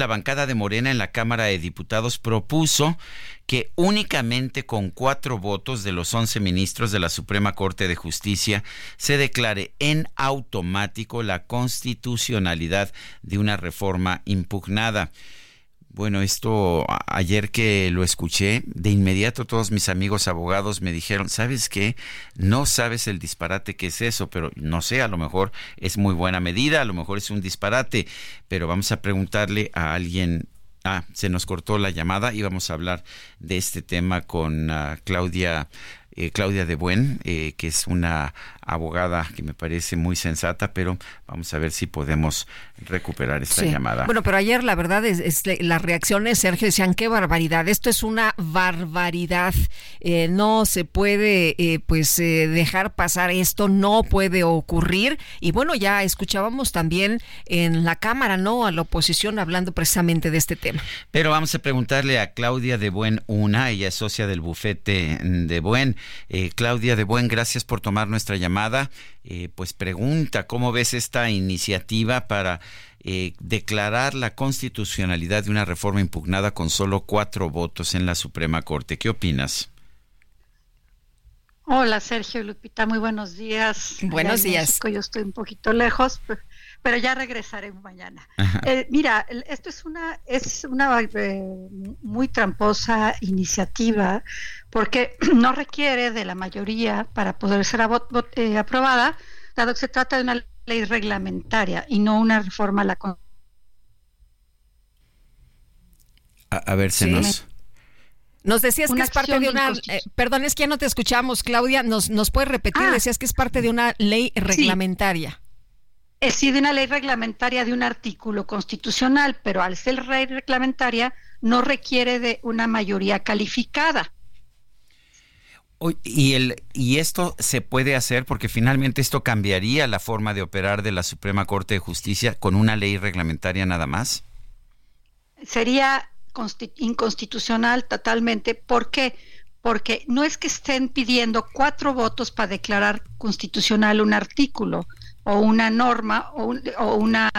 La bancada de Morena en la Cámara de Diputados propuso que únicamente con cuatro votos de los once ministros de la Suprema Corte de Justicia se declare en automático la constitucionalidad de una reforma impugnada. Bueno, esto ayer que lo escuché, de inmediato todos mis amigos abogados me dijeron, ¿sabes qué? No sabes el disparate que es eso, pero no sé, a lo mejor es muy buena medida, a lo mejor es un disparate, pero vamos a preguntarle a alguien. Ah, se nos cortó la llamada y vamos a hablar de este tema con uh, Claudia eh, Claudia de Buen, eh, que es una abogada que me parece muy sensata, pero vamos a ver si podemos recuperar esta llamada. Bueno, pero ayer la verdad es, las reacciones, Sergio, decían qué barbaridad, esto es una barbaridad, eh, no se puede eh, pues eh, dejar pasar esto, no puede ocurrir y bueno, ya escuchábamos también en la Cámara, ¿no? A la oposición hablando precisamente de este tema. Pero vamos a preguntarle a Claudia de Buen una, ella es socia del bufete de Buen. Claudia de Buen, gracias por tomar nuestra llamada. pues pregunta, ¿cómo ves esta iniciativa para eh, declarar la constitucionalidad de una reforma impugnada con solo cuatro votos en la Suprema Corte. ¿Qué opinas? Hola Sergio Lupita, muy buenos días. Buenos días. yo estoy un poquito lejos, pero ya regresaré mañana. Eh, mira, esto es una es una eh, muy tramposa iniciativa porque no requiere de la mayoría para poder ser aprobada, dado que se trata de una ley reglamentaria y no una reforma a la a, ver, se nos... Nos decías que es parte de una... Eh, perdón, es que ya no te escuchamos, Claudia. ¿Nos, nos puedes repetir? Ah. decías que es parte de una ley reglamentaria. De una ley reglamentaria de un artículo constitucional, pero al ser ley reglamentaria no requiere de una mayoría calificada. Y, el, y esto se puede hacer porque finalmente esto cambiaría la forma de operar de la Suprema Corte de Justicia con una ley reglamentaria nada más. Sería inconstitucional totalmente. ¿Por qué? Porque no es que estén pidiendo cuatro votos para declarar constitucional un artículo o una norma o, o una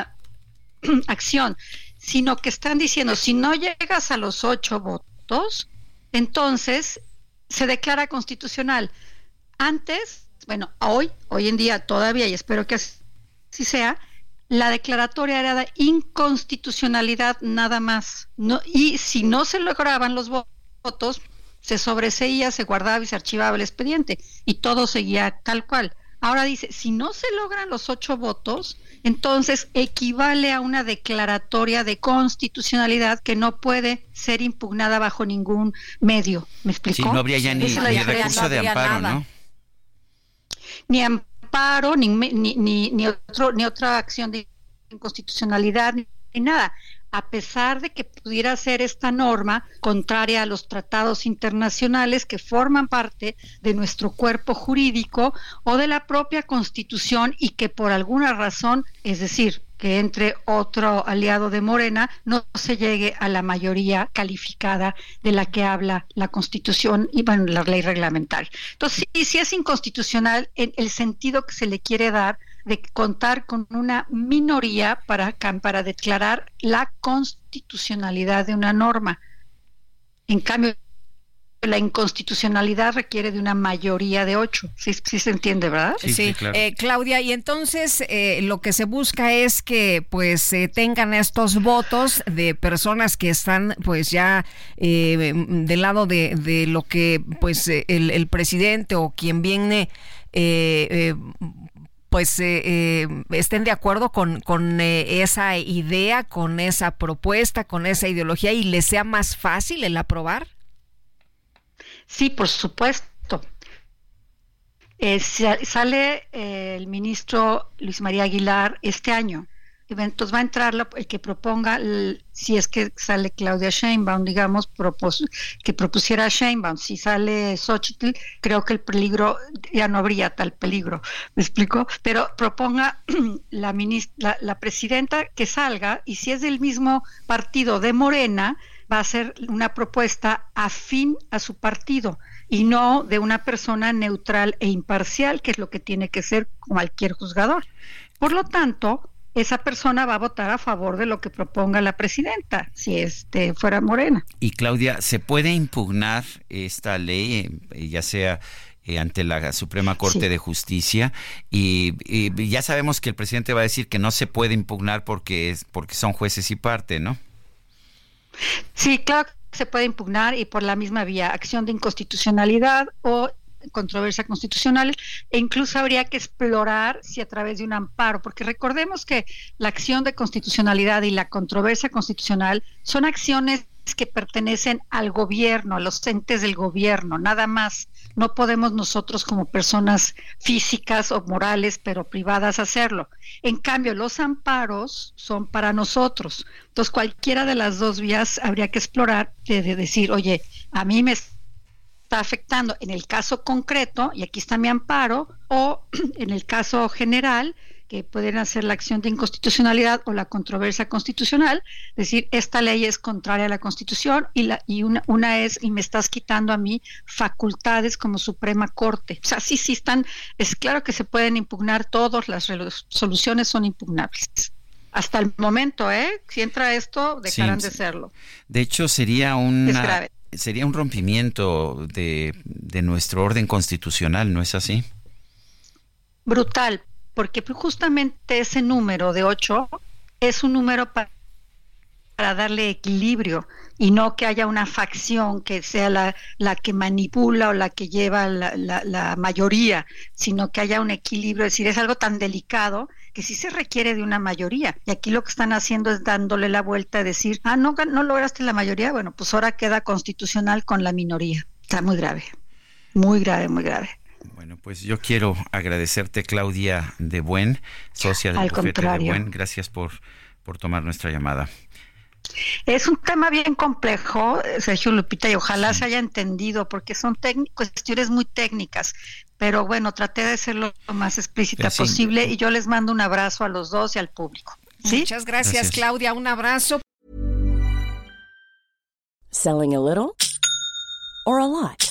acción, sino que están diciendo, si no llegas a los ocho votos, entonces se declara constitucional. Antes, bueno, hoy, hoy en día todavía, y espero que así sea, la declaratoria era de inconstitucionalidad nada más. No, y si no se lograban los votos, se sobreseía, se guardaba y se archivaba el expediente y todo seguía tal cual. Ahora dice, si no se logran los ocho votos, entonces equivale a una declaratoria de constitucionalidad que no puede ser impugnada bajo ningún medio. ¿Me explicó? Sí, no habría ya ni, recurso de amparo, ¿no? Ni amparo, ni, ni, ni, otro, ni otra acción de inconstitucionalidad, ni nada a pesar de que pudiera ser esta norma contraria a los tratados internacionales que forman parte de nuestro cuerpo jurídico o de la propia Constitución y que por alguna razón, es decir, que entre otro aliado de Morena no se llegue a la mayoría calificada de la que habla la Constitución y bueno, la ley reglamentaria. Entonces, sí, sí es inconstitucional en el sentido que se le quiere dar de contar con una minoría para, para declarar la constitucionalidad de una norma. En cambio, la inconstitucionalidad requiere de una mayoría de ocho. Sí, se entiende, ¿verdad? Sí, eh, Claudia, y entonces eh, lo que se busca es que pues se tengan estos votos de personas que están pues ya eh, del lado de, de, lo que pues el, el presidente o quien viene eh, pues eh, eh, estén de acuerdo con, con eh, esa idea, con esa propuesta, con esa ideología y les sea más fácil el aprobar? Sí, por supuesto. sale el ministro Luis María Aguilar este año Entonces va a entrar el que proponga, si es que sale Claudia Sheinbaum, digamos, que propusiera Sheinbaum. Si sale Xochitl, creo que el peligro, ya no habría tal peligro, ¿me explico? Pero proponga la, ministra, la presidenta que salga y si es del mismo partido de Morena, va a ser una propuesta afín a su partido y no de una persona neutral e imparcial, que es lo que tiene que ser cualquier juzgador. Por lo tanto, esa persona va a votar a favor de lo que proponga la presidenta, si este fuera Morena. Y Claudia, ¿se puede impugnar esta ley, eh, ya sea eh, ante la Suprema Corte de Justicia? Y, y, ya sabemos que el presidente va a decir que no se puede impugnar porque es porque son jueces y parte, ¿no? Sí, claro que se puede impugnar y por la misma vía, acción de inconstitucionalidad o controversia constitucional e incluso habría que explorar si a través de un amparo, porque recordemos que la acción de constitucionalidad y la controversia constitucional son acciones que pertenecen al gobierno, a los entes del gobierno, nada más. No podemos nosotros como personas físicas o morales, pero privadas, hacerlo. En cambio, los amparos son para nosotros. Entonces, cualquiera de las dos vías habría que explorar de, decir, oye, a mí me está afectando en el caso concreto, y aquí está mi amparo, o en el caso general, que pueden hacer la acción de inconstitucionalidad o la controversia constitucional, decir, esta ley es contraria a la Constitución y, la, y una, una es, y me estás quitando a mí facultades como Suprema Corte. O sea, sí, sí están, es claro que se pueden impugnar todas las soluciones son impugnables. Hasta el momento, ¿eh? Si entra esto, dejarán de serlo. De hecho, sería una, sería un rompimiento de, de nuestro orden constitucional, ¿no es así? Brutal, porque justamente ese número de 8 es un número para, darle equilibrio y no que haya una facción que sea la, la que manipula o la que lleva la, la, mayoría, sino que haya un equilibrio. Es decir, es algo tan delicado que sí se requiere de una mayoría. Y aquí lo que están haciendo es dándole la vuelta a decir, ah, no, no lograste la mayoría, bueno, pues ahora queda constitucional con la minoría. Está muy grave, muy grave, muy grave. Bueno, pues yo quiero agradecerte, Claudia de Buen, socia del bufete de Buen. Gracias por, por tomar nuestra llamada. Es un tema bien complejo, Sergio Lupita, y ojalá se haya entendido, porque son cuestiones muy técnicas. Pero bueno, traté de ser lo más explícita posible y yo les mando un abrazo a los dos y al público. Muchas gracias, Claudia. Un abrazo. Selling a little or a lot.